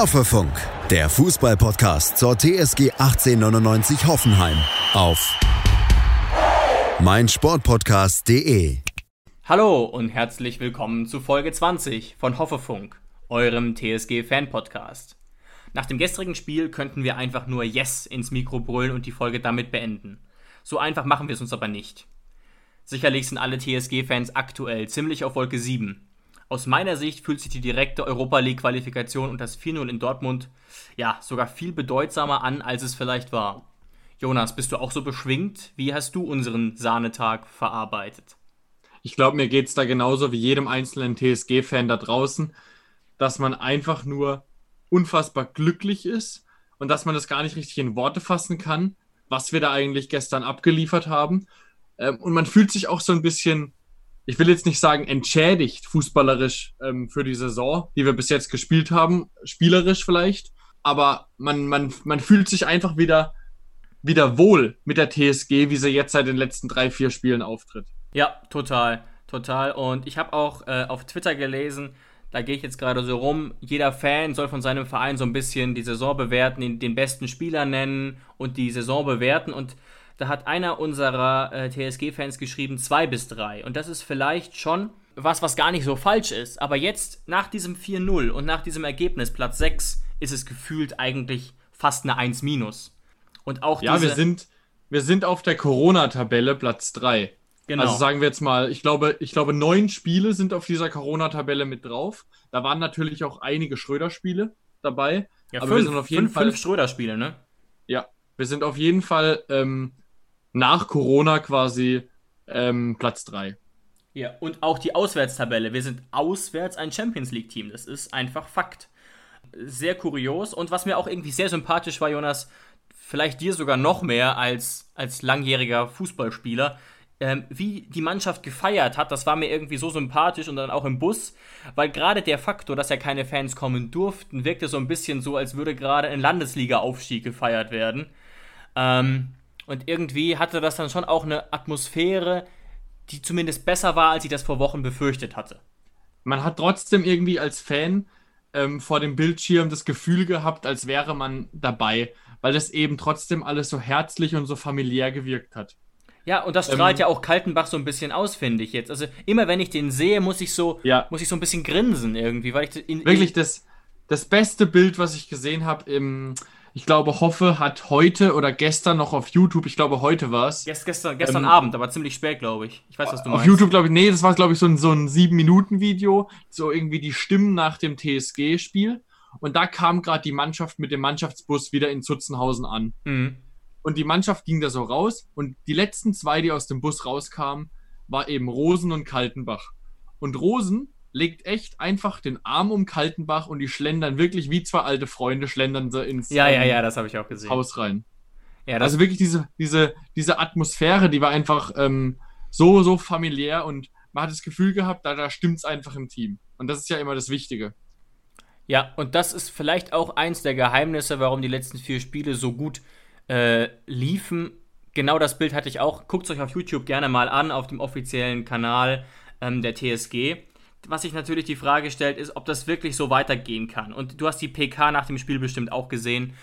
Hoffefunk, der Fußballpodcast zur TSG 1899 Hoffenheim auf meinsportpodcast.de. Hallo und herzlich willkommen zu Folge 20 von Hoffefunk, eurem TSG-Fan-Podcast. Nach dem gestrigen Spiel könnten wir einfach nur Yes ins Mikro brüllen und die Folge damit beenden. So einfach machen wir es uns aber nicht. Sicherlich sind alle TSG-Fans aktuell ziemlich auf Wolke 7. Aus meiner Sicht fühlt sich die direkte Europa League-Qualifikation und das 4-0 in Dortmund ja sogar viel bedeutsamer an, als es vielleicht war. Jonas, bist du auch so beschwingt? Wie hast du unseren Sahnetag verarbeitet? Ich glaube, mir geht es da genauso wie jedem einzelnen TSG-Fan da draußen, dass man einfach nur unfassbar glücklich ist und dass man das gar nicht richtig in Worte fassen kann, was wir da eigentlich gestern abgeliefert haben. Ähm, und man fühlt sich auch so ein bisschen ich will jetzt nicht sagen entschädigt fußballerisch ähm, für die Saison, die wir bis jetzt gespielt haben, spielerisch vielleicht, aber man, man, man fühlt sich einfach wieder, wieder wohl mit der TSG, wie sie jetzt seit den letzten drei, vier Spielen auftritt. Ja, total, total. Und ich habe auch äh, auf Twitter gelesen, da gehe ich jetzt gerade so rum, jeder Fan soll von seinem Verein so ein bisschen die Saison bewerten, den, den besten Spieler nennen und die Saison bewerten und da hat einer unserer äh, TSG-Fans geschrieben, zwei bis drei. Und das ist vielleicht schon was, was gar nicht so falsch ist. Aber jetzt, nach diesem 4-0 und nach diesem Ergebnis, Platz 6, ist es gefühlt eigentlich fast eine 1 minus. Und auch Ja, wir sind, wir sind auf der Corona-Tabelle Platz 3. Genau. Also sagen wir jetzt mal, ich glaube, ich glaube, neun Spiele sind auf dieser Corona-Tabelle mit drauf. Da waren natürlich auch einige Schröder-Spiele dabei. Ja, aber fünf, wir sind auf jeden fünf, Fall. Fünf Schröder-Spiele, ne? Ja, wir sind auf jeden Fall ähm, nach Corona quasi ähm, Platz 3. Ja, und auch die Auswärtstabelle. Wir sind auswärts ein Champions League-Team. Das ist einfach Fakt. Sehr kurios. Und was mir auch irgendwie sehr sympathisch war, Jonas, vielleicht dir sogar noch mehr als, als langjähriger Fußballspieler, ähm, wie die Mannschaft gefeiert hat, das war mir irgendwie so sympathisch und dann auch im Bus, weil gerade der Faktor, dass ja keine Fans kommen durften, wirkte so ein bisschen so, als würde gerade ein Landesliga-Aufstieg gefeiert werden. Ähm, und irgendwie hatte das dann schon auch eine Atmosphäre, die zumindest besser war, als ich das vor Wochen befürchtet hatte. Man hat trotzdem irgendwie als Fan ähm, vor dem Bildschirm das Gefühl gehabt, als wäre man dabei, weil das eben trotzdem alles so herzlich und so familiär gewirkt hat. Ja, und das strahlt ähm, ja auch Kaltenbach so ein bisschen aus, finde ich jetzt. Also immer wenn ich den sehe, muss ich so, ja. muss ich so ein bisschen grinsen irgendwie, weil ich in, wirklich das, das beste Bild, was ich gesehen habe im ich glaube, Hoffe hat heute oder gestern noch auf YouTube, ich glaube, heute war es. Gest, gestern gestern ähm, Abend, aber ziemlich spät, glaube ich. Ich weiß, was du meinst. Auf YouTube, glaube ich, nee, das war, glaube ich, so ein, so ein 7-Minuten-Video, so irgendwie die Stimmen nach dem TSG-Spiel. Und da kam gerade die Mannschaft mit dem Mannschaftsbus wieder in Zutzenhausen an. Mhm. Und die Mannschaft ging da so raus. Und die letzten zwei, die aus dem Bus rauskamen, war eben Rosen und Kaltenbach. Und Rosen legt echt einfach den Arm um Kaltenbach und die schlendern wirklich wie zwei alte Freunde, schlendern sie ins ja, ja, ja, das habe ich auch gesehen. Haus rein. Ja, also wirklich diese, diese, diese Atmosphäre, die war einfach ähm, so, so familiär und man hat das Gefühl gehabt, da, da stimmt es einfach im Team. Und das ist ja immer das Wichtige. Ja, und das ist vielleicht auch eins der Geheimnisse, warum die letzten vier Spiele so gut äh, liefen. Genau das Bild hatte ich auch. Guckt es euch auf YouTube gerne mal an, auf dem offiziellen Kanal ähm, der TSG was sich natürlich die Frage stellt, ist, ob das wirklich so weitergehen kann. Und du hast die PK nach dem Spiel bestimmt auch gesehen.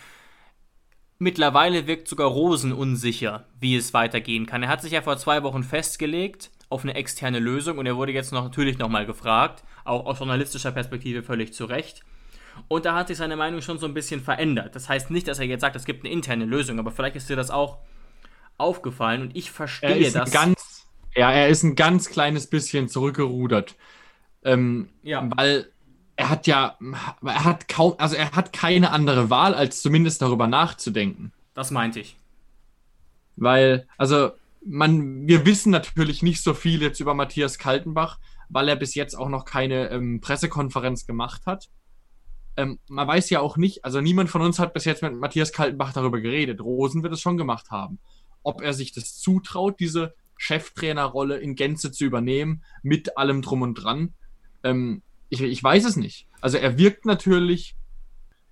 Mittlerweile wirkt sogar Rosen unsicher, wie es weitergehen kann. Er hat sich ja vor zwei Wochen festgelegt auf eine externe Lösung und er wurde jetzt noch, natürlich nochmal gefragt, auch aus journalistischer Perspektive völlig zu Recht. Und da hat sich seine Meinung schon so ein bisschen verändert. Das heißt nicht, dass er jetzt sagt, es gibt eine interne Lösung, aber vielleicht ist dir das auch aufgefallen und ich verstehe das. Ganz, ja, er ist ein ganz kleines bisschen zurückgerudert. Ähm, ja. Weil er hat ja, er hat kaum, also er hat keine andere Wahl, als zumindest darüber nachzudenken. Das meinte ich. Weil, also, man, wir wissen natürlich nicht so viel jetzt über Matthias Kaltenbach, weil er bis jetzt auch noch keine ähm, Pressekonferenz gemacht hat. Ähm, man weiß ja auch nicht, also niemand von uns hat bis jetzt mit Matthias Kaltenbach darüber geredet. Rosen wird es schon gemacht haben. Ob er sich das zutraut, diese Cheftrainerrolle in Gänze zu übernehmen, mit allem drum und dran, ähm, ich, ich weiß es nicht. Also er wirkt natürlich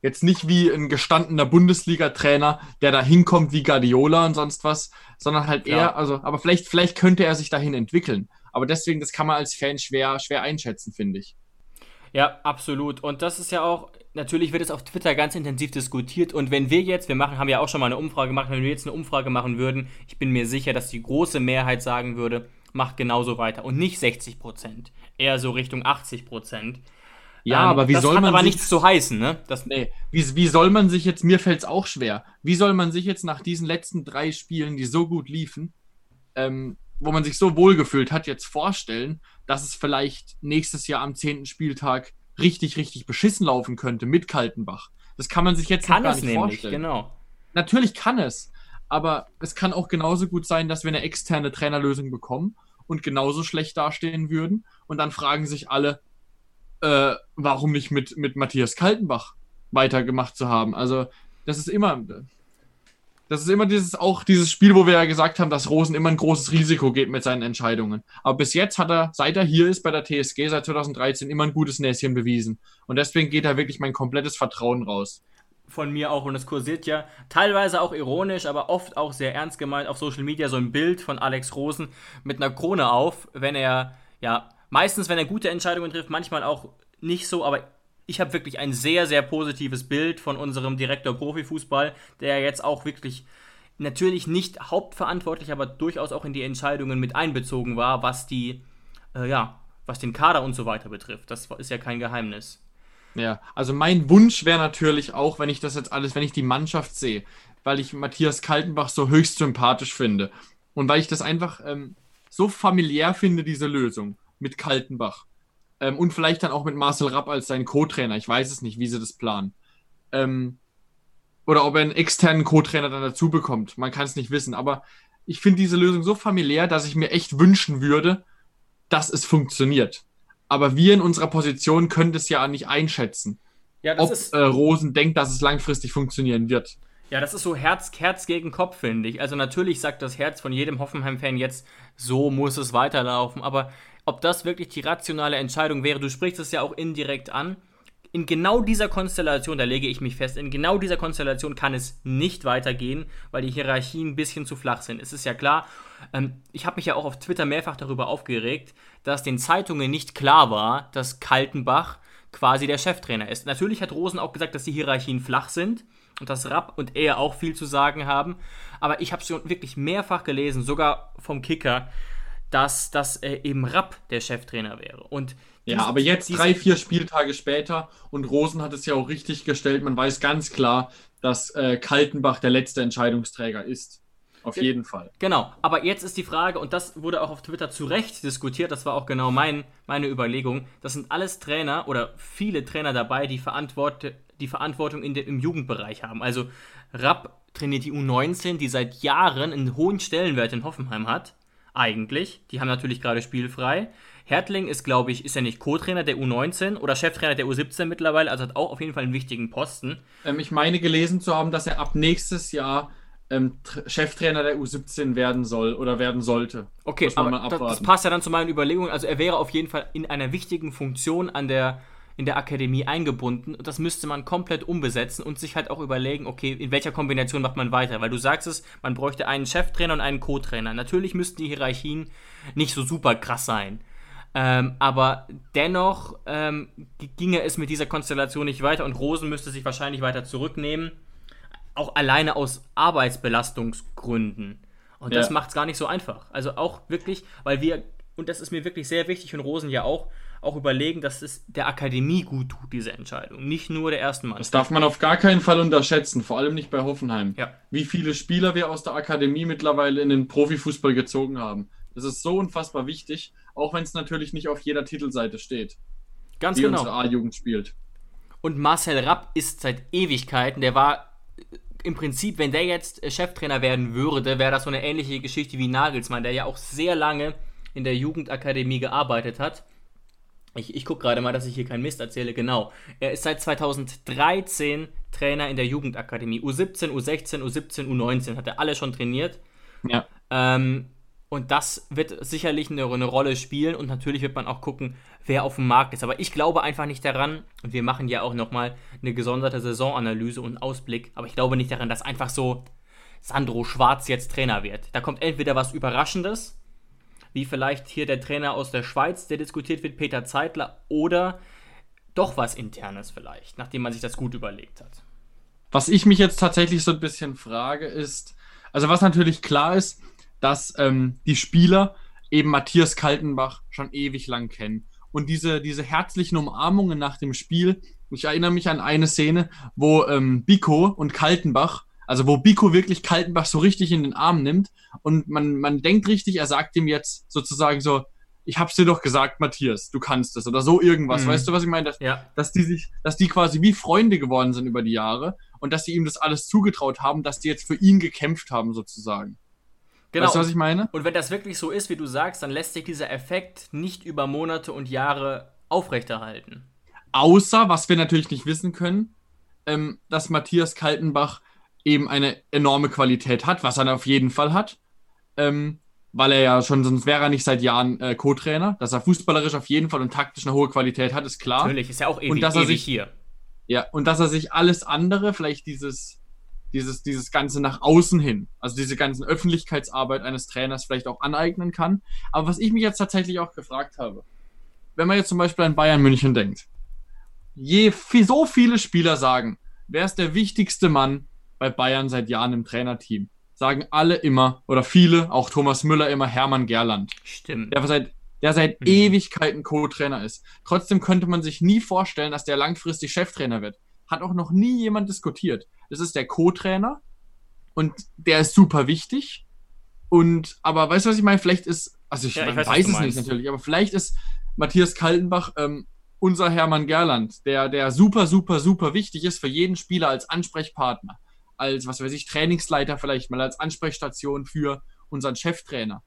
jetzt nicht wie ein gestandener Bundesliga-Trainer, der da hinkommt wie Guardiola und sonst was, sondern halt eher, ja. also, aber vielleicht, vielleicht könnte er sich dahin entwickeln. Aber deswegen, das kann man als Fan schwer, schwer einschätzen, finde ich. Ja, absolut. Und das ist ja auch, natürlich wird es auf Twitter ganz intensiv diskutiert und wenn wir jetzt, wir machen, haben ja auch schon mal eine Umfrage gemacht, wenn wir jetzt eine Umfrage machen würden, ich bin mir sicher, dass die große Mehrheit sagen würde, macht genauso weiter und nicht 60 Prozent, eher so Richtung 80 Prozent. Ja, Ähm, aber wie das soll hat man aber sich, nichts zu heißen, ne? Das, nee, wie, wie soll man sich jetzt, mir fällt es auch schwer, wie soll man sich jetzt nach diesen letzten drei Spielen, die so gut liefen, ähm, wo man sich so wohlgefühlt hat, jetzt vorstellen, dass es vielleicht nächstes Jahr am 10. Spieltag richtig, richtig beschissen laufen könnte mit Kaltenbach. Das kann man sich jetzt kann gar es nicht nämlich, vorstellen. genau. Natürlich kann es, aber es kann auch genauso gut sein, dass wir eine externe Trainerlösung bekommen und genauso schlecht dastehen würden und dann fragen sich alle, äh, warum nicht mit, mit Matthias Kaltenbach weitergemacht zu haben. Also das ist immer, das ist immer dieses auch dieses Spiel, wo wir ja gesagt haben, dass Rosen immer ein großes Risiko geht mit seinen Entscheidungen. Aber bis jetzt hat er, seit er hier ist bei der TSG seit 2013, immer ein gutes Näschen bewiesen. Und deswegen geht da wirklich mein komplettes Vertrauen raus. Von mir auch und es kursiert ja teilweise auch ironisch, aber oft auch sehr ernst gemeint auf Social Media so ein Bild von Alex Rosen mit einer Krone auf, wenn er, ja, meistens, wenn er gute Entscheidungen trifft, manchmal auch nicht so, aber ich habe wirklich ein sehr, sehr positives Bild von unserem Direktor Profifußball, der jetzt auch wirklich natürlich nicht hauptverantwortlich, aber durchaus auch in die Entscheidungen mit einbezogen war, was die, äh, ja, was den Kader und so weiter betrifft. Das ist ja kein Geheimnis. Ja, also mein Wunsch wäre natürlich auch, wenn ich das jetzt alles, wenn ich die Mannschaft sehe, weil ich Matthias Kaltenbach so höchst sympathisch finde und weil ich das einfach ähm, so familiär finde, diese Lösung mit Kaltenbach ähm, und vielleicht dann auch mit Marcel Rapp als sein Co-Trainer. Ich weiß es nicht, wie sie das planen. Ähm, oder ob er einen externen Co-Trainer dann dazu bekommt. Man kann es nicht wissen, aber ich finde diese Lösung so familiär, dass ich mir echt wünschen würde, dass es funktioniert. Aber wir in unserer Position können das ja nicht einschätzen, Ja, ob äh, Rosen denkt, dass es langfristig funktionieren wird. Ja, das ist so Herz, Herz gegen Kopf, finde ich. Also natürlich sagt das Herz von jedem Hoffenheim-Fan jetzt, so muss es weiterlaufen. Aber ob das wirklich die rationale Entscheidung wäre, du sprichst es ja auch indirekt an. In genau dieser Konstellation, da lege ich mich fest, in genau dieser Konstellation kann es nicht weitergehen, weil die Hierarchien ein bisschen zu flach sind. Es ist ja klar, ähm, ich habe mich ja auch auf Twitter mehrfach darüber aufgeregt, dass den Zeitungen nicht klar war, dass Kaltenbach quasi der Cheftrainer ist. Natürlich hat Rosen auch gesagt, dass die Hierarchien flach sind und dass Rapp und er auch viel zu sagen haben. Aber ich habe schon wirklich mehrfach gelesen, sogar vom Kicker, dass, dass äh, eben Rapp der Cheftrainer wäre. Und Ja, aber jetzt drei, vier Spieltage später und Rosen hat es ja auch richtig gestellt. Man weiß ganz klar, dass äh, Kaltenbach der letzte Entscheidungsträger ist. Auf jeden Fall. Genau, aber jetzt ist die Frage, und das wurde auch auf Twitter zu Recht diskutiert, das war auch genau mein, meine Überlegung, das sind alles Trainer oder viele Trainer dabei, die, Verantwort die Verantwortung in der, im Jugendbereich haben. Also Rapp trainiert die U19, die seit Jahren einen hohen Stellenwert in Hoffenheim hat, eigentlich. Die haben natürlich gerade spielfrei. Hertling ist, glaube ich, ist ja nicht Co-Trainer der U19 oder Cheftrainer der U17 mittlerweile, also hat auch auf jeden Fall einen wichtigen Posten. Ähm, ich meine gelesen zu haben, dass er ab nächstes Jahr ähm, Tr- Cheftrainer der U17 werden soll oder werden sollte. Okay, Muss man aber mal das, das abwarten. passt ja dann zu meinen Überlegungen. Also er wäre auf jeden Fall in einer wichtigen Funktion an der, in der Akademie eingebunden. Und das müsste man komplett umbesetzen und sich halt auch überlegen, okay, in welcher Kombination macht man weiter? Weil du sagst es, man bräuchte einen Cheftrainer und einen Co-Trainer. Natürlich müssten die Hierarchien nicht so super krass sein. Ähm, aber dennoch ähm, ginge es mit dieser Konstellation nicht weiter und Rosen müsste sich wahrscheinlich weiter zurücknehmen. Auch alleine aus Arbeitsbelastungsgründen. Und das Ja. macht es gar nicht so einfach. Also auch wirklich, weil wir, und das ist mir wirklich sehr wichtig und Rosen ja auch, auch überlegen, dass es der Akademie gut tut, diese Entscheidung. Nicht nur der ersten Mann. Das darf man auf gar keinen Fall unterschätzen, vor allem nicht bei Hoffenheim. Ja. Wie viele Spieler wir aus der Akademie mittlerweile in den Profifußball gezogen haben. Das ist so unfassbar wichtig, auch wenn es natürlich nicht auf jeder Titelseite steht, Ganz wie genau. unsere A-Jugend spielt. Und Marcel Rapp ist seit Ewigkeiten, der war äh, im Prinzip, wenn der jetzt äh, Cheftrainer werden würde, wäre das so eine ähnliche Geschichte wie Nagelsmann, der ja auch sehr lange in der Jugendakademie gearbeitet hat. Ich, ich gucke gerade mal, dass ich hier keinen Mist erzähle. Genau. Er ist seit 2013 Trainer in der Jugendakademie. U17, U16, U17, U19 hat er alle schon trainiert. Ja. Ähm, und das wird sicherlich eine, eine Rolle spielen und natürlich wird man auch gucken, wer auf dem Markt ist. Aber ich glaube einfach nicht daran, und wir machen ja auch nochmal eine gesonderte Saisonanalyse und Ausblick, aber ich glaube nicht daran, dass einfach so Sandro Schwarz jetzt Trainer wird. Da kommt entweder was Überraschendes, wie vielleicht hier der Trainer aus der Schweiz, der diskutiert wird, Peter Zeitler, oder doch was Internes vielleicht, nachdem man sich das gut überlegt hat. Was ich mich jetzt tatsächlich so ein bisschen frage, ist, also was natürlich klar ist, dass ähm, die Spieler eben Matthias Kaltenbach schon ewig lang kennen. Und diese, diese herzlichen Umarmungen nach dem Spiel, ich erinnere mich an eine Szene, wo ähm, Biko und Kaltenbach, also wo Biko wirklich Kaltenbach so richtig in den Arm nimmt und man, man denkt richtig, er sagt ihm jetzt sozusagen so, ich hab's dir doch gesagt, Matthias, du kannst es oder so irgendwas. Mhm. Weißt du, was ich meine? Dass, ja. dass die sich, dass die quasi wie Freunde geworden sind über die Jahre und dass sie ihm das alles zugetraut haben, dass die jetzt für ihn gekämpft haben, sozusagen. Genau. Weißt du, was ich meine? Und wenn das wirklich so ist, wie du sagst, dann lässt sich dieser Effekt nicht über Monate und Jahre aufrechterhalten. Außer, was wir natürlich nicht wissen können, ähm, dass Matthias Kaltenbach eben eine enorme Qualität hat, was er auf jeden Fall hat. Ähm, weil er ja schon, sonst wäre er nicht seit Jahren äh, Co-Trainer. Dass er fußballerisch auf jeden Fall und taktisch eine hohe Qualität hat, ist klar. Natürlich, ist ja auch ewig, und dass er sich, hier. Ja, und dass er sich alles andere, vielleicht dieses, dieses, dieses Ganze nach außen hin, also diese ganzen Öffentlichkeitsarbeit eines Trainers vielleicht auch aneignen kann. Aber was ich mich jetzt tatsächlich auch gefragt habe, wenn man jetzt zum Beispiel an Bayern München denkt, je so viele Spieler sagen, wer ist der wichtigste Mann bei Bayern seit Jahren im Trainerteam? sagen alle immer, oder viele, auch Thomas Müller immer, Hermann Gerland. Stimmt. Der seit, der seit mhm. Ewigkeiten Co-Trainer ist. Trotzdem könnte man sich nie vorstellen, dass der langfristig Cheftrainer wird. Hat auch noch nie jemand diskutiert. Das ist der Co-Trainer und der ist super wichtig. Und, aber weißt du, was ich meine? Vielleicht ist, also ich, ja, ich weiß, weiß es nicht natürlich, aber vielleicht ist Matthias Kaltenbach ähm, unser Hermann Gerland, der, der super, super, super wichtig ist für jeden Spieler als Ansprechpartner als, was weiß ich, Trainingsleiter vielleicht mal als Ansprechstation für unseren Cheftrainer.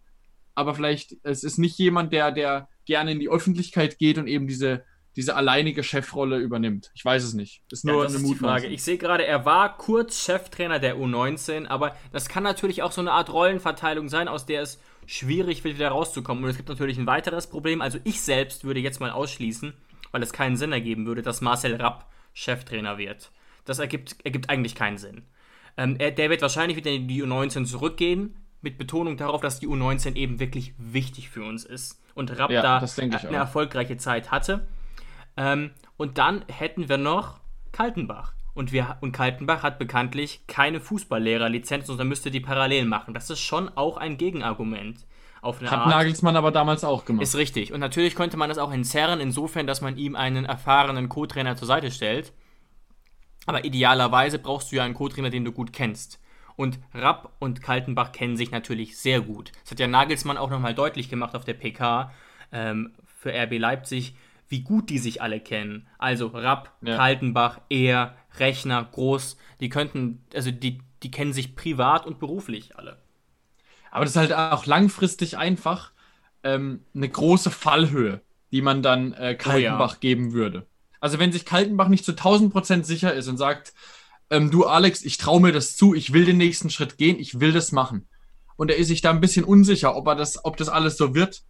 Aber vielleicht, es ist nicht jemand, der, der gerne in die Öffentlichkeit geht und eben diese, diese alleinige Chefrolle übernimmt. Ich weiß es nicht. Ist nur ja, das eine ist Frage. Ich sehe gerade, er war kurz Cheftrainer der U19, aber das kann natürlich auch so eine Art Rollenverteilung sein, aus der es schwierig wird, wieder rauszukommen. Und es gibt natürlich ein weiteres Problem. Also ich selbst würde jetzt mal ausschließen, weil es keinen Sinn ergeben würde, dass Marcel Rapp Cheftrainer wird. Das ergibt, ergibt eigentlich keinen Sinn. Ähm, er, der wird wahrscheinlich wieder in die U19 zurückgehen, mit Betonung darauf, dass die U19 eben wirklich wichtig für uns ist. Und Rapp ja, da eine erfolgreiche Zeit hatte. Ähm, und dann hätten wir noch Kaltenbach. Und, wir, und Kaltenbach hat bekanntlich keine Fußballlehrerlizenz, sondern müsste die parallel machen. Das ist schon auch ein Gegenargument. Auf eine Hat Art. Nagelsmann aber damals auch gemacht. Ist richtig. Und natürlich könnte man das auch entzerren, insofern, dass man ihm einen erfahrenen Co-Trainer zur Seite stellt. Aber idealerweise brauchst du ja einen Co-Trainer, den du gut kennst. Und Rapp und Kaltenbach kennen sich natürlich sehr gut. Das hat ja Nagelsmann auch nochmal deutlich gemacht auf der PK ähm, für RB Leipzig, wie gut die sich alle kennen. Also Rapp, ja. Kaltenbach, Er, Rechner, Groß, die könnten, also die, die kennen sich privat und beruflich alle. Aber das ist halt auch langfristig einfach ähm, eine große Fallhöhe, die man dann äh, Kaltenbach oh ja. geben würde. Also wenn sich Kaltenbach nicht zu 1000 Prozent sicher ist und sagt, ähm, du Alex, ich traue mir das zu, ich will den nächsten Schritt gehen, ich will das machen. Und er ist sich da ein bisschen unsicher, ob er das, ob das alles so wird,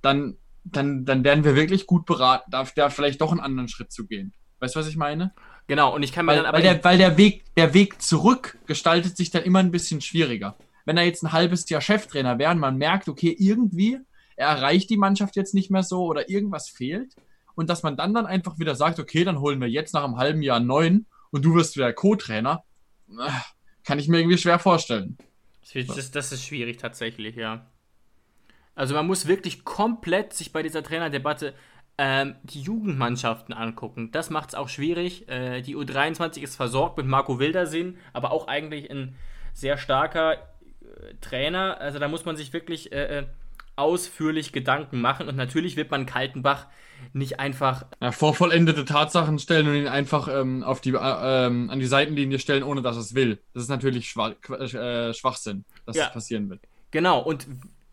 dann, dann, dann werden wir wirklich gut beraten, darf der vielleicht doch einen anderen Schritt zu gehen. Weißt du, was ich meine? Genau, und ich kann mir weil, dann aber. Weil der, weil der Weg, der Weg zurück gestaltet sich dann immer ein bisschen schwieriger. Wenn er jetzt ein halbes Jahr Cheftrainer wäre und man merkt, okay, irgendwie, er erreicht die Mannschaft jetzt nicht mehr so oder irgendwas fehlt, und dass man dann dann einfach wieder sagt, okay, dann holen wir jetzt nach einem halben Jahr einen neuen und du wirst wieder Co-Trainer, äh, kann ich mir irgendwie schwer vorstellen. Das, das ist schwierig tatsächlich, ja. Also man muss wirklich komplett sich bei dieser Trainerdebatte ähm, die Jugendmannschaften angucken. Das macht es auch schwierig. Äh, die U23 ist versorgt mit Marco Wildersinn, aber auch eigentlich ein sehr starker äh, Trainer. Also da muss man sich wirklich äh, äh ausführlich Gedanken machen und natürlich wird man Kaltenbach nicht einfach ja, vor vollendete Tatsachen stellen und ihn einfach ähm, auf die, äh, ähm, an die Seitenlinie stellen, ohne dass er es will. Das ist natürlich Schwach, äh, Schwachsinn, dass ja. das passieren wird. Genau, und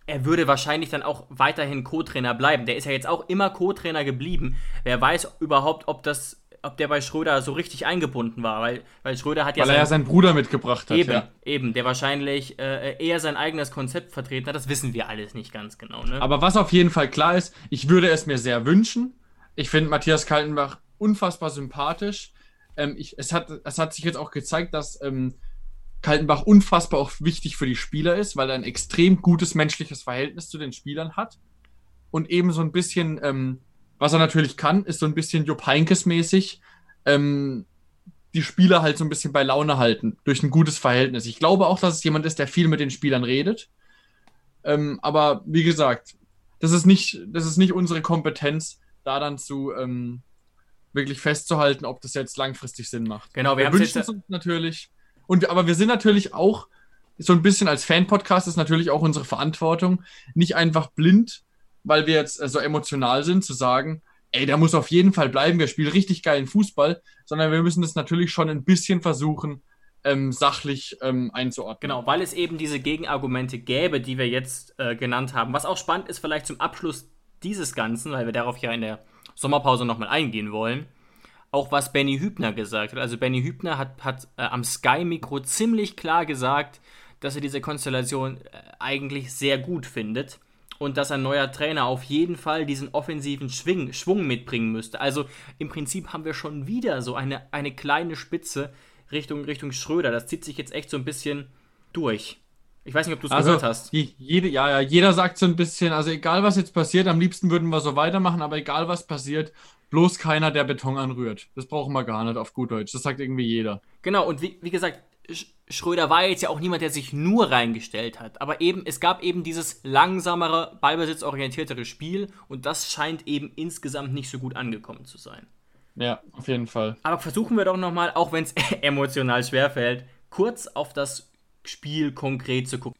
er würde wahrscheinlich dann auch weiterhin Co-Trainer bleiben. Der ist ja jetzt auch immer Co-Trainer geblieben. Wer weiß überhaupt, ob das ob der bei Schröder so richtig eingebunden war, weil, weil Schröder hat ja. Weil er ja seinen Bruder mitgebracht hat. Eben, ja. eben der wahrscheinlich äh, eher sein eigenes Konzept vertreten hat. Das wissen wir alles nicht ganz genau. Ne? Aber was auf jeden Fall klar ist, ich würde es mir sehr wünschen. Ich finde Matthias Kaltenbach unfassbar sympathisch. Ähm, ich, es, hat, es hat sich jetzt auch gezeigt, dass ähm, Kaltenbach unfassbar auch wichtig für die Spieler ist, weil er ein extrem gutes menschliches Verhältnis zu den Spielern hat und eben so ein bisschen. Ähm, was er natürlich kann, ist so ein bisschen Jupp Heinkes-mäßig ähm, die Spieler halt so ein bisschen bei Laune halten, durch ein gutes Verhältnis. Ich glaube auch, dass es jemand ist, der viel mit den Spielern redet. Ähm, aber wie gesagt, das ist nicht, das ist nicht unsere Kompetenz, da dann zu ähm, wirklich festzuhalten, ob das jetzt langfristig Sinn macht. Genau, wir, wir wünschen es uns natürlich. Und, aber wir sind natürlich auch so ein bisschen als Fan-Podcast ist natürlich auch unsere Verantwortung, nicht einfach blind, weil wir jetzt äh, so emotional sind, zu sagen, ey, der muss auf jeden Fall bleiben, wir spielen richtig geilen Fußball, sondern wir müssen das natürlich schon ein bisschen versuchen, ähm, sachlich ähm, einzuordnen. Genau, weil es eben diese Gegenargumente gäbe, die wir jetzt äh, genannt haben. Was auch spannend ist, vielleicht zum Abschluss dieses Ganzen, weil wir darauf ja in der Sommerpause nochmal eingehen wollen, auch was Benny Hübner gesagt hat. Also Benny Hübner hat, hat äh, am Sky-Mikro ziemlich klar gesagt, dass er diese Konstellation äh, eigentlich sehr gut findet und dass ein neuer Trainer auf jeden Fall diesen offensiven Schwing, Schwung mitbringen müsste. Also im Prinzip haben wir schon wieder so eine, eine kleine Spitze Richtung, Richtung Schröder. Das zieht sich jetzt echt so ein bisschen durch. Ich weiß nicht, ob du es also, gehört hast. Jede, ja, ja, jeder sagt so ein bisschen, also egal was jetzt passiert, am liebsten würden wir so weitermachen, aber egal was passiert, bloß keiner, der Beton anrührt. Das brauchen wir gar nicht auf gut Deutsch. Das sagt irgendwie jeder. Genau, und wie, wie gesagt, Schröder war jetzt ja auch niemand, der sich nur reingestellt hat. Aber eben, es gab eben dieses langsamere, ballbesitzorientiertere Spiel und das scheint eben insgesamt nicht so gut angekommen zu sein. Ja, auf jeden Fall. Aber versuchen wir doch nochmal, auch wenn es emotional schwerfällt, kurz auf das Spiel konkret zu gucken.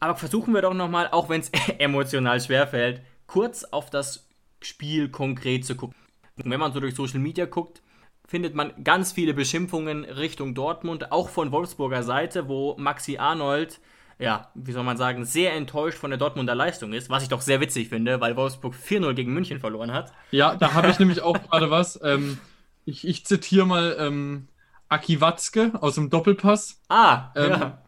Aber versuchen wir doch nochmal, auch wenn es emotional schwerfällt, kurz auf das Spiel konkret zu gucken. Wenn man so durch Social Media guckt, findet man ganz viele Beschimpfungen Richtung Dortmund, auch von Wolfsburger Seite, wo Maxi Arnold, ja, wie soll man sagen, sehr enttäuscht von der Dortmunder Leistung ist, was ich doch sehr witzig finde, weil Wolfsburg 4-0 gegen München verloren hat. Ja, da habe ich nämlich auch gerade was. Ähm, ich, ich zitiere mal ähm, Aki Watzke aus dem Doppelpass. Ah, ähm, ja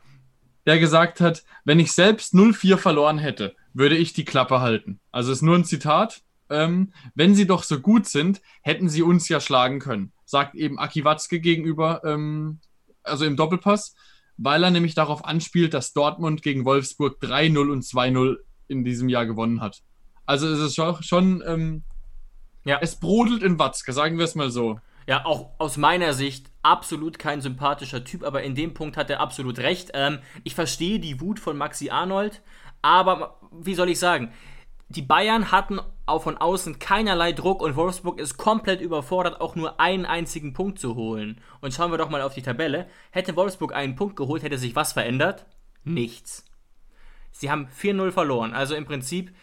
der gesagt hat, wenn ich selbst 0-4 verloren hätte, würde ich die Klappe halten. Also ist nur ein Zitat. Ähm, wenn sie doch so gut sind, hätten sie uns ja schlagen können, sagt eben Aki Watzke gegenüber, ähm, also im Doppelpass, weil er nämlich darauf anspielt, dass Dortmund gegen Wolfsburg 3-0 und 2-0 in diesem Jahr gewonnen hat. Also es ist schon, schon ähm, ja. es brodelt in Watzke, sagen wir es mal so. Ja, auch aus meiner Sicht absolut kein sympathischer Typ, aber in dem Punkt hat er absolut recht. Ähm, ich verstehe die Wut von Maxi Arnold, aber wie soll ich sagen? Die Bayern hatten auch von außen keinerlei Druck und Wolfsburg ist komplett überfordert, auch nur einen einzigen Punkt zu holen. Und schauen wir doch mal auf die Tabelle. Hätte Wolfsburg einen Punkt geholt, hätte sich was verändert? Nichts. Sie haben 4-0 verloren. Also im Prinzip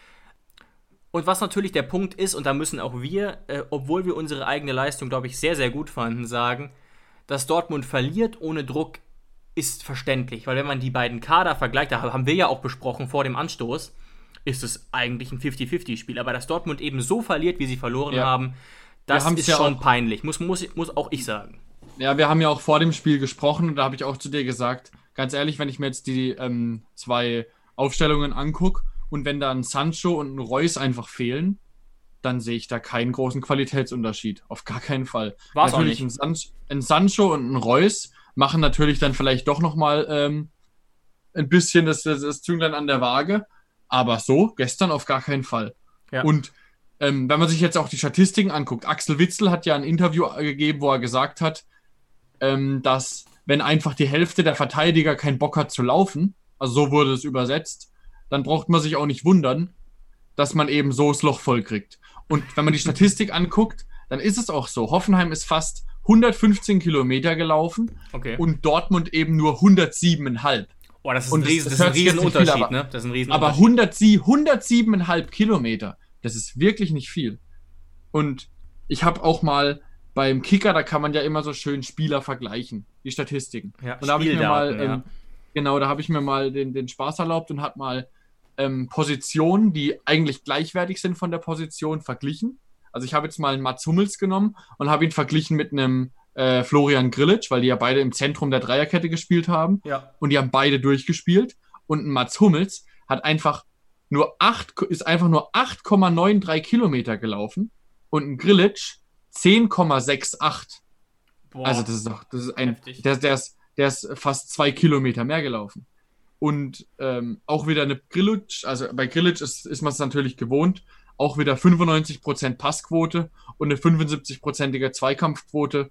und was natürlich der Punkt ist, und da müssen auch wir, äh, obwohl wir unsere eigene Leistung, glaube ich, sehr, sehr gut fanden, sagen, dass Dortmund verliert ohne Druck ist verständlich, weil wenn man die beiden Kader vergleicht, da haben wir ja auch besprochen vor dem Anstoß, ist es eigentlich ein 50-50-Spiel. Aber dass Dortmund eben so verliert, wie sie verloren ja. haben, das ist ja schon peinlich, muss, muss, muss auch ich sagen. Ja, wir haben ja auch vor dem Spiel gesprochen und da habe ich auch zu dir gesagt, ganz ehrlich, wenn ich mir jetzt die ähm, zwei Aufstellungen angucke, und wenn da ein Sancho und ein Reus einfach fehlen, dann sehe ich da keinen großen Qualitätsunterschied. Auf gar keinen Fall. War's natürlich ein, San ein, Sancho und ein Reus machen natürlich dann vielleicht doch nochmal ähm, ein bisschen das, das, das Zünglein an der Waage. Aber so, gestern auf gar keinen Fall. Ja. Und ähm, wenn man sich jetzt auch die Statistiken anguckt, Axel Witzel hat ja ein Interview gegeben, wo er gesagt hat, ähm, dass wenn einfach die Hälfte der Verteidiger keinen Bock hat zu laufen, also so wurde es übersetzt, dann braucht man sich auch nicht wundern, dass man eben so das Loch voll kriegt. Und wenn man die Statistik anguckt, dann ist es auch so. Hoffenheim ist fast 115 Kilometer gelaufen okay. und Dortmund eben nur 107,5. Oh, das ist und ein, Riesen, das, das, ist ein Riesenunterschied, ne? Das ist ein Riesenunterschied. Aber 107,5 Kilometer, Das ist wirklich nicht viel. Und ich habe auch mal beim Kicker, da kann man ja immer so schön Spieler vergleichen, die Statistiken. Ja, und da habe ich mir mal, ja. ähm, genau, da habe ich mir mal den, den Spaß erlaubt und habe mal ähm, Positionen, die eigentlich gleichwertig sind von der Position, verglichen. Also ich habe jetzt mal einen Mats Hummels genommen und habe ihn verglichen mit einem äh, Florian Grillitsch, weil die ja beide im Zentrum der Dreierkette gespielt haben. Ja. Und die haben beide durchgespielt. Und ein Mats Hummels hat einfach nur 8, ist einfach nur 8,93 Kilometer gelaufen und ein Grillitsch 10,68. Boah. Also das ist doch, das ist ein, Heftig. der, der, ist, der ist fast zwei Kilometer mehr gelaufen. Und ähm, auch wieder eine Grillitsch, also bei Grillitsch ist, ist man es natürlich gewohnt, auch wieder 95% Passquote und eine 75%ige Zweikampfquote.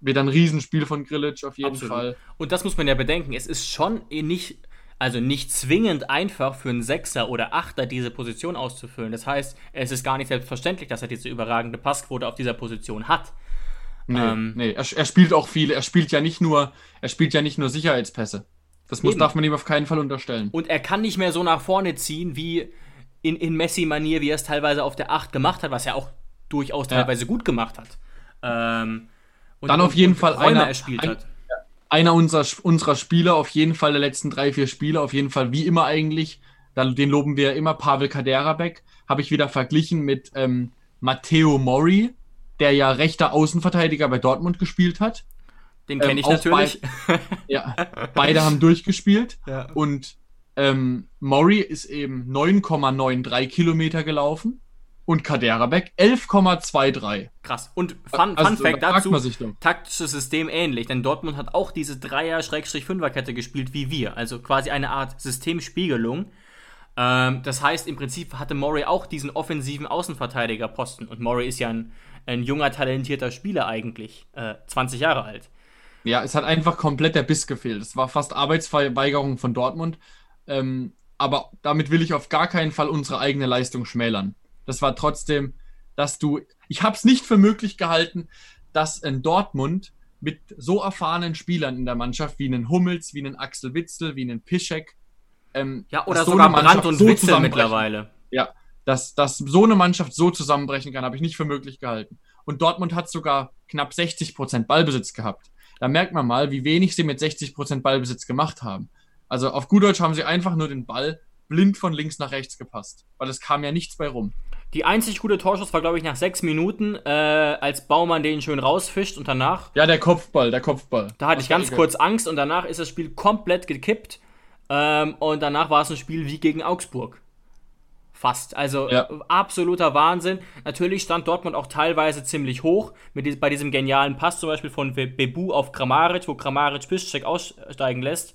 Wieder ein Riesenspiel von Grillitsch auf jeden Absolut. Fall. Und das muss man ja bedenken. Es ist schon eh nicht, also nicht zwingend einfach für einen Sechser oder Achter diese Position auszufüllen. Das heißt, es ist gar nicht selbstverständlich, dass er diese überragende Passquote auf dieser Position hat. Nee, Ähm, nee er, er spielt auch viele. Er spielt ja nicht nur, er spielt ja nicht nur Sicherheitspässe. Das muss, Eben. darf man ihm auf keinen Fall unterstellen. Und er kann nicht mehr so nach vorne ziehen, wie in, in Messi-Manier, wie er es teilweise auf der 8 gemacht hat, was er auch durchaus Ja. teilweise gut gemacht hat. Ähm, und, Dann auf jeden Fall Räume einer- ein- hat. Einer unserer, unserer Spieler, auf jeden Fall der letzten drei, vier Spiele, auf jeden Fall wie immer eigentlich, den loben wir immer, Pavel Kaderabek, habe ich wieder verglichen mit ähm, Matteo Mori, der ja rechter Außenverteidiger bei Dortmund gespielt hat. Den kenne ähm, ich natürlich. Ja, beide haben durchgespielt. Ja. Und ähm, Mori ist eben 9,93 Kilometer gelaufen und Kaderabek 11,23. Krass. Und Fun, Also, Fun Fact dazu: taktisches System ähnlich, denn Dortmund hat auch diese Dreier-Fünfer-Kette gespielt wie wir. Also quasi eine Art Systemspiegelung. Ähm, das heißt, im Prinzip hatte Murray auch diesen offensiven Außenverteidigerposten. Und Murray ist ja ein, ein junger, talentierter Spieler eigentlich. Äh, 20 Jahre alt. Ja, es hat einfach komplett der Biss gefehlt. Es war fast Arbeitsverweigerung von Dortmund. Ähm, aber damit will ich auf gar keinen Fall unsere eigene Leistung schmälern. Das war trotzdem, dass du. Ich habe es nicht für möglich gehalten, dass in Dortmund mit so erfahrenen Spielern in der Mannschaft wie einen Hummels, wie einen Axel Witzel, wie einen Piszek. Ähm, Ja, oder so sogar Mannschaft Brandt und so Witzel mittlerweile. Ja, dass, dass so eine Mannschaft so zusammenbrechen kann, habe ich nicht für möglich gehalten. Und Dortmund hat sogar knapp 60% Ballbesitz gehabt. Da merkt man mal, wie wenig sie mit 60% Ballbesitz gemacht haben. Also auf gut Deutsch haben sie einfach nur den Ball blind von links nach rechts gepasst. Weil es kam ja nichts bei rum. Die einzig gute Torschuss war, glaube ich, nach sechs Minuten, äh, als Baumann den schön rausfischt und danach Ja, der Kopfball, der Kopfball. Da hatte ich Das war ganz kurz Angst und danach ist das Spiel komplett gekippt. Ähm, und danach war es ein Spiel wie gegen Augsburg. Fast. Also Ja. absoluter Wahnsinn. Natürlich stand Dortmund auch teilweise ziemlich hoch. Mit bei diesem genialen Pass zum Beispiel von Be- Bebu auf Kramaric, wo Kramaric Piszczek aussteigen lässt.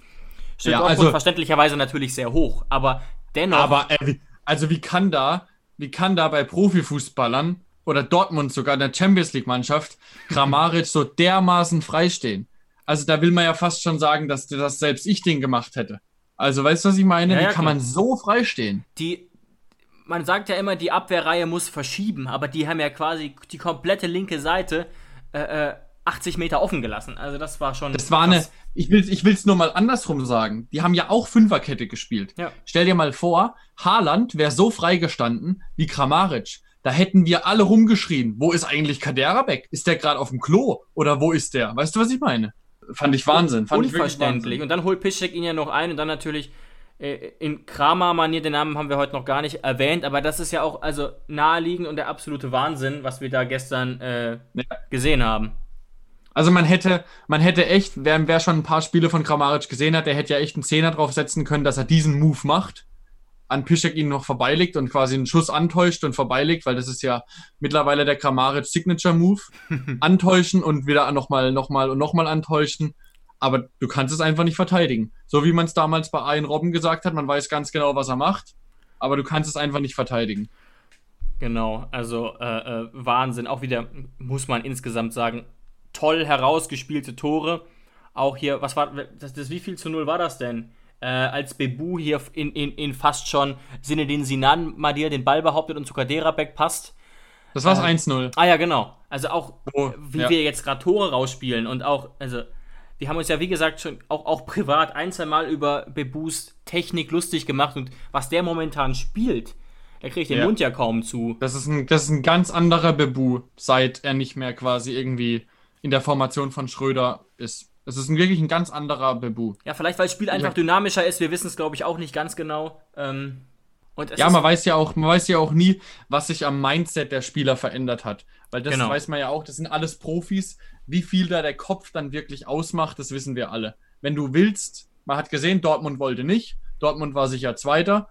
Steht Ja, Dortmund also- verständlicherweise natürlich sehr hoch. Aber dennoch. Aber äh, wie- also wie kann da, wie kann da bei Profifußballern oder Dortmund sogar in der Champions League Mannschaft Kramaric so dermaßen freistehen? Also da will man ja fast schon sagen, dass, dass selbst ich den gemacht hätte. Also weißt du, was ich meine? Ja, wie ja, kann klar. man so freistehen? die, man sagt ja immer, die Abwehrreihe muss verschieben, aber die haben ja quasi die komplette linke Seite äh, äh, 80 Meter offen gelassen. Also das war schon. Das war eine, krass. ich will ich will's nur mal andersrum sagen. Die haben ja auch Fünferkette gespielt. Ja. Stell dir mal vor, Haaland wäre so freigestanden wie Kramaric. Da hätten wir alle rumgeschrien. Wo ist eigentlich Kaderabek? Ist der gerade auf dem Klo? Oder wo ist der? Weißt du, was ich meine? Fand ich Wahnsinn. Fand ich Unverständlich. Wahnsinn. Und dann holt Piszczek ihn ja noch ein und dann natürlich äh, in Kramer-Manier, den Namen haben wir heute noch gar nicht erwähnt, aber das ist ja auch also naheliegend und der absolute Wahnsinn, was wir da gestern äh, Ja. gesehen haben. Also man hätte, man hätte echt, wer, wer schon ein paar Spiele von Kramaric gesehen hat, der hätte ja echt einen Zehner draufsetzen können, dass er diesen Move macht, an Piszek ihn noch vorbeilegt und quasi einen Schuss antäuscht und vorbeilegt, weil das ist ja mittlerweile der Kramaric Signature Move. antäuschen und wieder nochmal, nochmal und nochmal antäuschen. Aber du kannst es einfach nicht verteidigen. So wie man es damals bei Ian Robben gesagt hat, man weiß ganz genau, was er macht, aber du kannst es einfach nicht verteidigen. Genau, also äh, äh, Wahnsinn. Auch wieder, muss man insgesamt sagen, toll herausgespielte Tore. Auch hier, was war, das, das wie viel zu null war das denn? Äh, als Bebu hier in, in, in fast schon Sinne den Sinan Madir den Ball behauptet und zu Kaderabek passt. Das war's Ähm, 1-0. Ah ja, genau. Also auch, Oh, wie ja. wir jetzt gerade Tore rausspielen und auch, also, wir haben uns ja, wie gesagt, schon auch, auch privat ein, zwei Mal über Bebus Technik lustig gemacht und was der momentan spielt, Er kriegt den Ja. Mund ja kaum zu. Das ist, ein, das ist ein ganz anderer Bebu, seit er nicht mehr quasi irgendwie in der Formation von Schröder ist. Das ist ein, wirklich ein ganz anderer Bebu. Ja, vielleicht weil das Spiel einfach Ja. dynamischer ist. Wir wissen es, glaube ich, auch nicht ganz genau. Ähm, es Ja, man weiß ja auch, man weiß ja auch nie, was sich am Mindset der Spieler verändert hat. Weil das Genau. weiß man ja auch, das sind alles Profis. Wie viel da der Kopf dann wirklich ausmacht, das wissen wir alle. Wenn du willst, man hat gesehen, Dortmund wollte nicht. Dortmund war sicher Zweiter.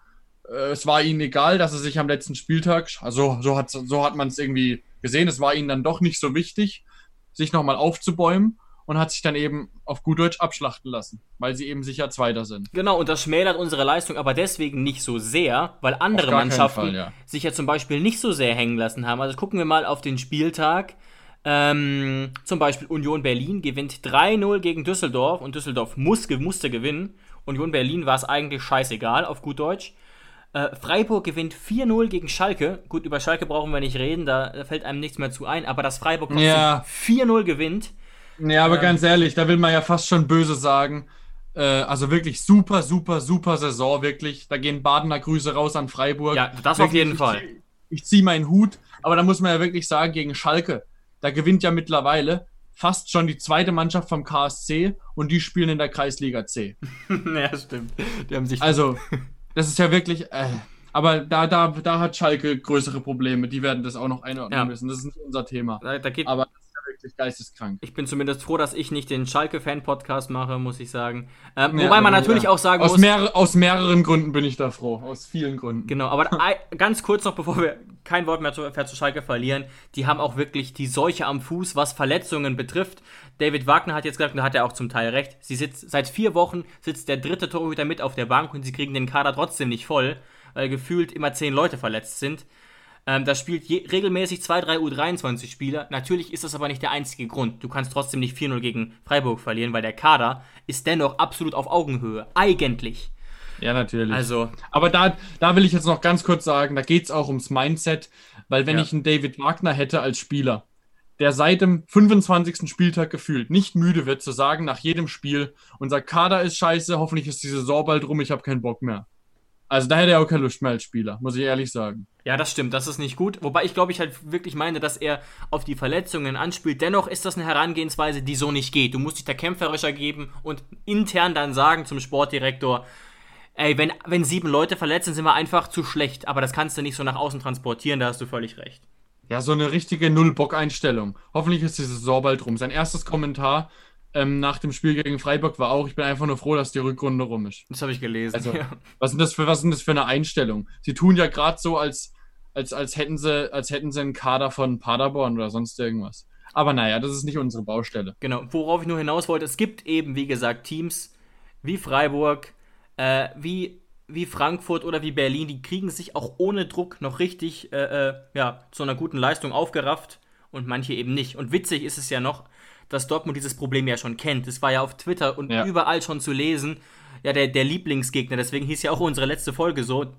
Äh, Es war ihnen egal, dass sie sich am letzten Spieltag, also so hat, so hat man es irgendwie gesehen, es war ihnen dann doch nicht so wichtig, sich nochmal aufzubäumen und hat sich dann eben auf gut Deutsch abschlachten lassen, weil sie eben sicher Zweiter sind. Genau, und das schmälert unsere Leistung aber deswegen nicht so sehr, weil andere Mannschaften Fall, ja. sich ja zum Beispiel nicht so sehr hängen lassen haben. Also gucken wir mal auf den Spieltag. Ähm, zum Beispiel Union Berlin gewinnt 3-0 gegen Düsseldorf und Düsseldorf muss, musste gewinnen. Union Berlin war es eigentlich scheißegal, auf gut Deutsch. Äh, Freiburg gewinnt 4-0 gegen Schalke. Gut, über Schalke brauchen wir nicht reden, da, da fällt einem nichts mehr zu ein, aber dass Freiburg Ja. 4-0 gewinnt, Ja, aber ganz ehrlich, da will man ja fast schon böse sagen. Äh, also wirklich super, super, super Saison, wirklich. Da gehen Badener Grüße raus an Freiburg. Ja, das auf Wirklich, jeden Fall. Ich, ich ziehe meinen Hut, aber da muss man ja wirklich sagen, gegen Schalke, da gewinnt ja mittlerweile fast schon die zweite Mannschaft vom KSC und die spielen in der Kreisliga C. ja, stimmt. Die haben sich Also, das ist ja wirklich. Äh, aber da, da, da hat Schalke größere Probleme. Die werden das auch noch einordnen Ja. müssen. Das ist nicht unser Thema. da, da geht Aber das ist ja wirklich geisteskrank. Ich bin zumindest froh, dass ich nicht den Schalke-Fan-Podcast mache, muss ich sagen. Ähm, Ja, wobei man ja. natürlich auch sagen aus, muss. mehrere, aus mehreren Gründen bin ich da froh. Aus vielen Gründen. Genau, aber ganz kurz noch, bevor wir kein Wort mehr zu, mehr zu Schalke verlieren, die haben auch wirklich die Seuche am Fuß, was Verletzungen betrifft. David Wagner hat jetzt gesagt, und da hat er auch zum Teil recht, sie sitzt, seit vier Wochen sitzt der dritte Torhüter mit auf der Bank und sie kriegen den Kader trotzdem nicht voll, weil gefühlt immer zehn Leute verletzt sind. Ähm, da spielt je, regelmäßig zwei, drei U23-Spieler. Natürlich ist das aber nicht der einzige Grund. Du kannst trotzdem nicht 4-0 gegen Freiburg verlieren, weil der Kader ist dennoch absolut auf Augenhöhe. Eigentlich. Ja, natürlich. Also, Aber da, da will ich jetzt noch ganz kurz sagen, da geht es auch ums Mindset, weil wenn Ja. ich einen David Wagner hätte als Spieler, der seit dem 25. Spieltag gefühlt nicht müde wird zu sagen nach jedem Spiel, unser Kader ist scheiße, hoffentlich ist die Saison bald rum, ich habe keinen Bock mehr. Also da hätte er auch keine Lust mehr als Spieler, muss ich ehrlich sagen. Ja, das stimmt, das ist nicht gut. Wobei ich glaube, ich halt wirklich meine, dass er auf die Verletzungen anspielt. Dennoch ist das eine Herangehensweise, die so nicht geht. Du musst dich da kämpferischer geben und intern dann sagen zum Sportdirektor, ey, wenn, wenn sieben Leute verletzt sind, sind wir einfach zu schlecht. Aber das kannst du nicht so nach außen transportieren, da hast du völlig recht. Ja, so eine richtige Null-Bock-Einstellung. Hoffentlich ist die Saison bald rum. Sein erstes Kommentar ähm, nach dem Spiel gegen Freiburg war auch, ich bin einfach nur froh, dass die Rückrunde rum ist. Das habe ich gelesen. Also, ja. Was sind das für, was sind das für eine Einstellung? Sie tun ja gerade so, als, als, als, hätten sie, als hätten sie einen Kader von Paderborn oder sonst irgendwas. Aber naja, das ist nicht unsere Baustelle. Genau, worauf ich nur hinaus wollte, es gibt eben, wie gesagt, Teams wie Freiburg, äh, wie, wie Frankfurt oder wie Berlin, die kriegen sich auch ohne Druck noch richtig äh, äh, ja, zu einer guten Leistung aufgerafft und manche eben nicht. Und witzig ist es ja noch, dass Dortmund dieses Problem ja schon kennt. Es war ja auf Twitter und Ja. überall schon zu lesen, ja, der, der Lieblingsgegner, deswegen hieß ja auch unsere letzte Folge so,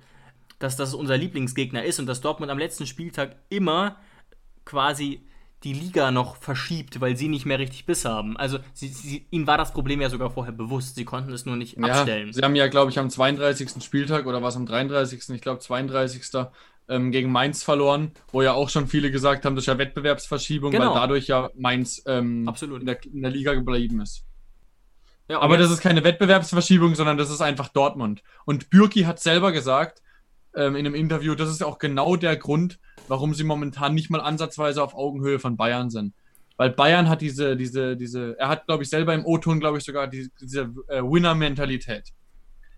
dass das unser Lieblingsgegner ist und dass Dortmund am letzten Spieltag immer quasi die Liga noch verschiebt, weil sie nicht mehr richtig Biss haben. Also sie, sie, ihnen war das Problem ja sogar vorher bewusst. Sie konnten es nur nicht abstellen. Ja, sie haben ja, glaube ich, am 32. Spieltag oder was am 33. Ich glaube 32. Ähm, gegen Mainz verloren, wo ja auch schon viele gesagt haben, das ist ja Wettbewerbsverschiebung, Genau. weil dadurch ja Mainz ähm, Absolut. in, der, in der Liga geblieben ist. Ja, Aber das ist keine Wettbewerbsverschiebung, sondern das ist einfach Dortmund. Und Bürki hat selber gesagt ähm, in einem Interview, das ist auch genau der Grund, warum sie momentan nicht mal ansatzweise auf Augenhöhe von Bayern sind. Weil Bayern hat diese, diese, diese, er hat, glaube ich, selber im O-Ton, glaube ich, sogar diese, diese äh, Winner-Mentalität.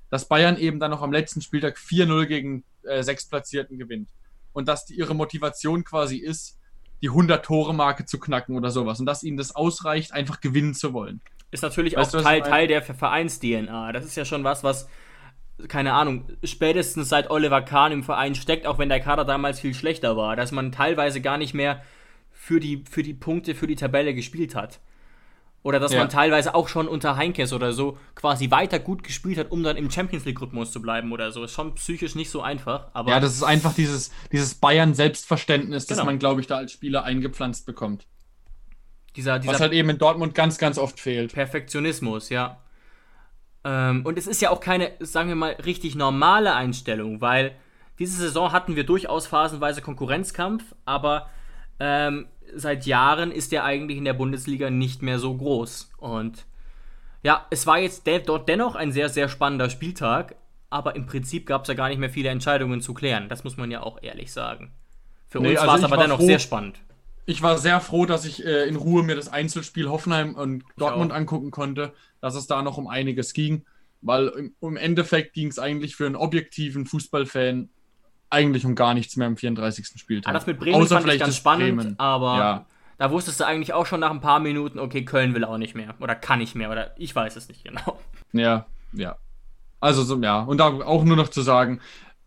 Dass Bayern eben dann noch am letzten Spieltag 4-0 gegen äh, Sechstplatzierten gewinnt. Und dass die, ihre Motivation quasi ist, die 100-Tore-Marke zu knacken oder sowas. Und dass ihnen das ausreicht, einfach gewinnen zu wollen. ist natürlich Weißt auch Teil? Teil der Vereins-DNA. Das ist ja schon was, was, keine Ahnung, spätestens seit Oliver Kahn im Verein steckt, auch wenn der Kader damals viel schlechter war, dass man teilweise gar nicht mehr für die, für die Punkte, für die Tabelle gespielt hat. Oder dass Ja. man teilweise auch schon unter Heinkes oder so quasi weiter gut gespielt hat, um dann im Champions League-Rhythmus zu bleiben oder so. Ist schon psychisch nicht so einfach, aber Ja, das ist einfach dieses, dieses Bayern-Selbstverständnis, das Genau. man, glaube ich, da als Spieler eingepflanzt bekommt. dieser, dieser Was halt eben in Dortmund ganz, ganz oft fehlt. Perfektionismus, ja. Ähm, und es ist ja auch keine, sagen wir mal, richtig normale Einstellung, weil diese Saison hatten wir durchaus phasenweise Konkurrenzkampf, aber ähm, seit Jahren ist er eigentlich in der Bundesliga nicht mehr so groß. Und ja, es war jetzt de dort dennoch ein sehr, sehr spannender Spieltag, aber im Prinzip gab es ja gar nicht mehr viele Entscheidungen zu klären. Das muss man ja auch ehrlich sagen. Für nee, uns also war es aber dennoch froh, sehr spannend. Ich war sehr froh, dass ich äh, in Ruhe mir das Einzelspiel Hoffenheim und Dortmund angucken konnte, dass es da noch um einiges ging, weil im, im Endeffekt ging es eigentlich für einen objektiven Fußballfan eigentlich um gar nichts mehr am 34. Spieltag. Ah, das mit Bremen Außer fand ich ganz spannend, Bremen. aber ja. da wusstest du eigentlich auch schon nach ein paar Minuten, okay, Köln will auch nicht mehr oder kann nicht mehr oder ich weiß es nicht genau. Ja, ja. Also so, ja, und da auch nur noch zu sagen,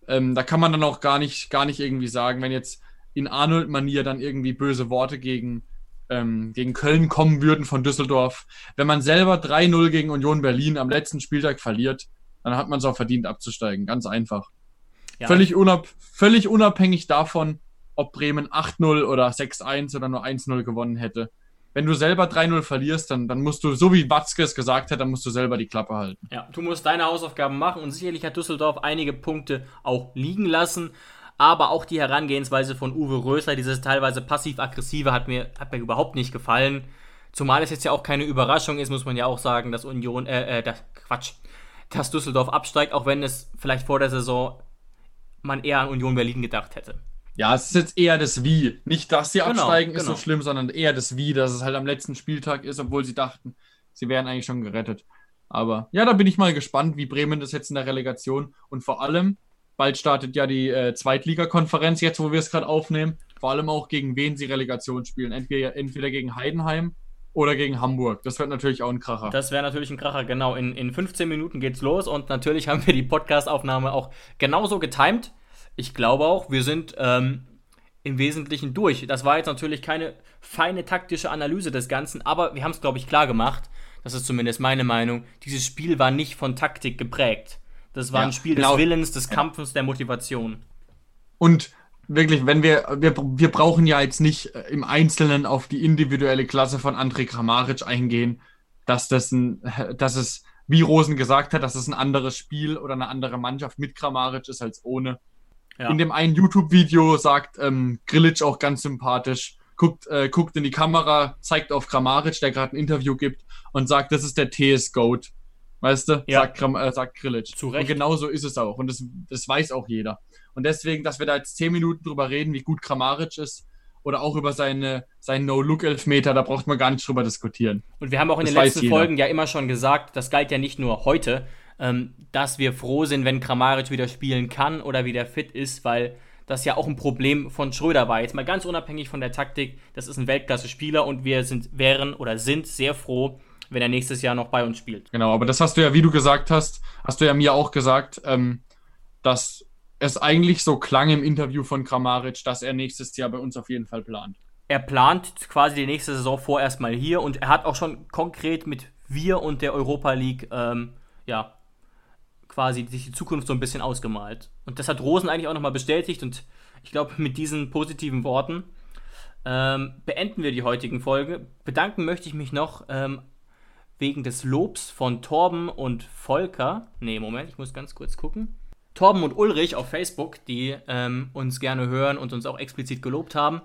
ähm, da kann man dann auch gar nicht, gar nicht irgendwie sagen, wenn jetzt in Arnold-Manier dann irgendwie böse Worte gegen, ähm, gegen Köln kommen würden von Düsseldorf. Wenn man selber 3-0 gegen Union Berlin am letzten Spieltag verliert, dann hat man es auch verdient abzusteigen. Ganz einfach. Ja. Völlig, unab völlig unabhängig davon, ob Bremen 8-0 oder 6-1 oder nur 1-0 gewonnen hätte. Wenn du selber 3-0 verlierst, dann, dann musst du, so wie Watzke es gesagt hat, dann musst du selber die Klappe halten. Ja, du musst deine Hausaufgaben machen und sicherlich hat Düsseldorf einige Punkte auch liegen lassen. Aber auch die Herangehensweise von Uwe Rösler, dieses teilweise passiv-aggressive, hat mir, hat mir überhaupt nicht gefallen. Zumal es jetzt ja auch keine Überraschung ist, muss man ja auch sagen, dass Union, äh, äh, das, Quatsch, dass Düsseldorf absteigt, auch wenn es vielleicht vor der Saison man eher an Union Berlin gedacht hätte. Ja, es ist jetzt eher das Wie. Nicht, dass sie genau, absteigen, genau. ist so genau. schlimm, sondern eher das Wie, dass es halt am letzten Spieltag ist, obwohl sie dachten, sie wären eigentlich schon gerettet. Aber ja, da bin ich mal gespannt, wie Bremen das jetzt in der Relegation und vor allem, bald startet ja die äh, Zweitligakonferenz, jetzt wo wir es gerade aufnehmen, vor allem auch gegen wen sie Relegation spielen. Entweder, entweder gegen Heidenheim oder gegen Hamburg. Das wird natürlich auch ein Kracher. Das wäre natürlich ein Kracher, genau. In, in 15 Minuten geht's los und natürlich haben wir die Podcast-Aufnahme auch genauso getimt. Ich glaube auch, wir sind ähm, im Wesentlichen durch. Das war jetzt natürlich keine feine taktische Analyse des Ganzen, aber wir haben es, glaube ich, klar gemacht. Das ist zumindest meine Meinung. Dieses Spiel war nicht von Taktik geprägt. Das war ja, ein Spiel genau. des Willens, des Kampfens, der Motivation. Und wirklich, wenn wir, wir, wir brauchen ja jetzt nicht äh, im Einzelnen auf die individuelle Klasse von André Kramaric eingehen, dass das ein, dass es, wie Rosen gesagt hat, dass es ein anderes Spiel oder eine andere Mannschaft mit Kramaric ist als ohne. Ja. In dem einen YouTube-Video sagt ähm, Grilic auch ganz sympathisch, guckt, äh, guckt in die Kamera, zeigt auf Kramaric, der gerade ein Interview gibt und sagt, das ist der TS-Goat. Weißt du? Ja. Sagt, Kram, äh, sagt Grilic. Zu Recht. Und genau so ist es auch. Und das, das weiß auch jeder. Und deswegen, dass wir da jetzt zehn Minuten drüber reden, wie gut Kramaric ist, oder auch über seine, seinen No-Look-Elfmeter, da braucht man gar nicht drüber diskutieren. Und wir haben auch in das den letzten Folgen ja immer schon gesagt, das galt ja nicht nur heute, ähm, dass wir froh sind, wenn Kramaric wieder spielen kann oder wieder fit ist, weil das ja auch ein Problem von Schröder war. Jetzt mal ganz unabhängig von der Taktik, das ist ein Weltklasse-Spieler und wir sind, wären oder sind sehr froh, wenn er nächstes Jahr noch bei uns spielt. Genau, aber das hast du ja, wie du gesagt hast, hast du ja mir auch gesagt, ähm, dass es eigentlich so klang im Interview von Kramaric, dass er nächstes Jahr bei uns auf jeden Fall plant. Er plant quasi die nächste Saison vorerst mal hier und er hat auch schon konkret mit wir und der Europa League ähm, ja quasi sich die Zukunft so ein bisschen ausgemalt. Und das hat Rosen eigentlich auch nochmal bestätigt und ich glaube, mit diesen positiven Worten ähm, beenden wir die heutigen Folge. Bedanken möchte ich mich noch ähm, wegen des Lobs von Torben und Volker. Ne, Moment, ich muss ganz kurz gucken. Torben und Ulrich auf Facebook, die ähm, uns gerne hören und uns auch explizit gelobt haben.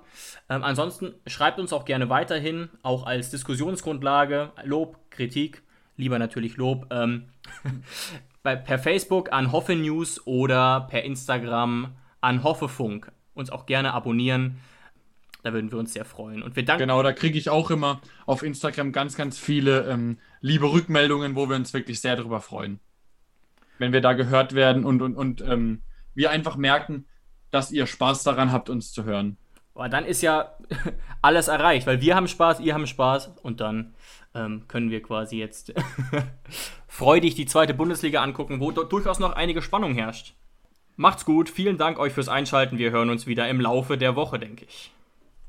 Ähm, ansonsten schreibt uns auch gerne weiterhin, auch als Diskussionsgrundlage, Lob, Kritik, lieber natürlich Lob, ähm, bei, per Facebook an Hoffe News oder per Instagram an Hoffefunk. Uns auch gerne abonnieren. Da würden wir uns sehr freuen. Und wir danken. Genau, da kriege ich auch immer auf Instagram ganz, ganz viele ähm, liebe Rückmeldungen, wo wir uns wirklich sehr darüber freuen wenn wir da gehört werden und, und, und ähm, wir einfach merken, dass ihr Spaß daran habt, uns zu hören. Aber dann ist ja alles erreicht, weil wir haben Spaß, ihr habt Spaß und dann ähm, können wir quasi jetzt freudig die zweite Bundesliga angucken, wo durchaus noch einige Spannung herrscht. Macht's gut, vielen Dank euch fürs Einschalten. Wir hören uns wieder im Laufe der Woche, denke ich.